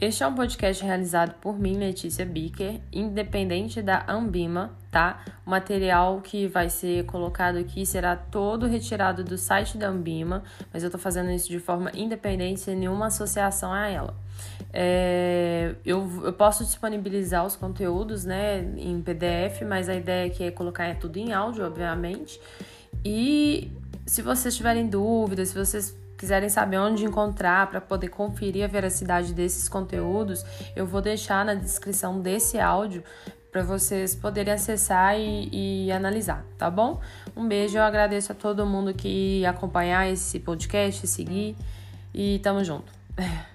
Este é um podcast realizado por mim, Letícia Bicker, independente da Ambima, tá? O material que vai ser colocado aqui será todo retirado do site da Ambima, mas eu tô fazendo isso de forma independente, sem nenhuma associação a ela. É, eu, eu posso disponibilizar os conteúdos, né, em PDF, mas a ideia aqui é colocar é tudo em áudio, obviamente. E se vocês tiverem dúvidas, se vocês quiserem saber onde encontrar para poder conferir a veracidade desses conteúdos, eu vou deixar na descrição desse áudio para vocês poderem acessar e, e, analisar, tá bom? Um beijo, eu agradeço a todo mundo que acompanhar esse podcast, seguir e tamo junto.